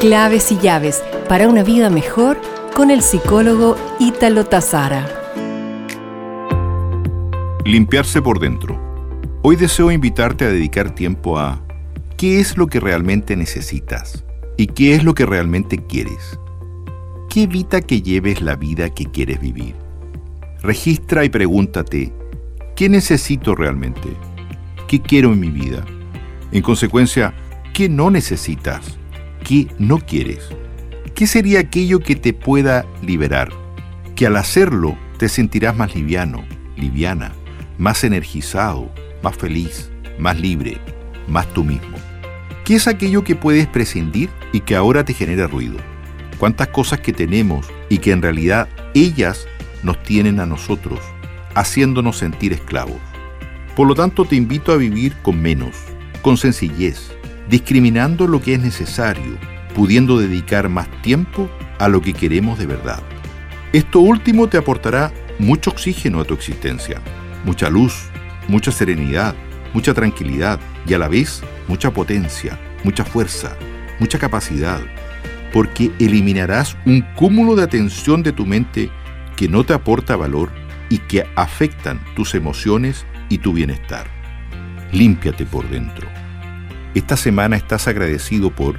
Claves y llaves para una vida mejor con el psicólogo Ítalo Tazara. Limpiarse por dentro. Hoy deseo invitarte a dedicar tiempo a qué es lo que realmente necesitas y qué es lo que realmente quieres. ¿Qué evita que lleves la vida que quieres vivir? Registra y pregúntate, ¿qué necesito realmente? ¿Qué quiero en mi vida? En consecuencia, ¿qué no necesitas? ¿Qué no quieres? ¿Qué sería aquello que te pueda liberar? Que al hacerlo te sentirás más liviano, liviana, más energizado, más feliz, más libre, más tú mismo. ¿Qué es aquello que puedes prescindir y que ahora te genera ruido? ¿Cuántas cosas que tenemos y que en realidad ellas nos tienen a nosotros, haciéndonos sentir esclavos? Por lo tanto, te invito a vivir con menos, con sencillez, discriminando lo que es necesario, pudiendo dedicar más tiempo a lo que queremos de verdad. Esto último te aportará mucho oxígeno a tu existencia, mucha luz, mucha serenidad, mucha tranquilidad y a la vez mucha potencia, mucha fuerza, mucha capacidad, porque eliminarás un cúmulo de atención de tu mente que no te aporta valor y que afectan tus emociones y tu bienestar. Límpiate por dentro. Esta semana estás agradecido por...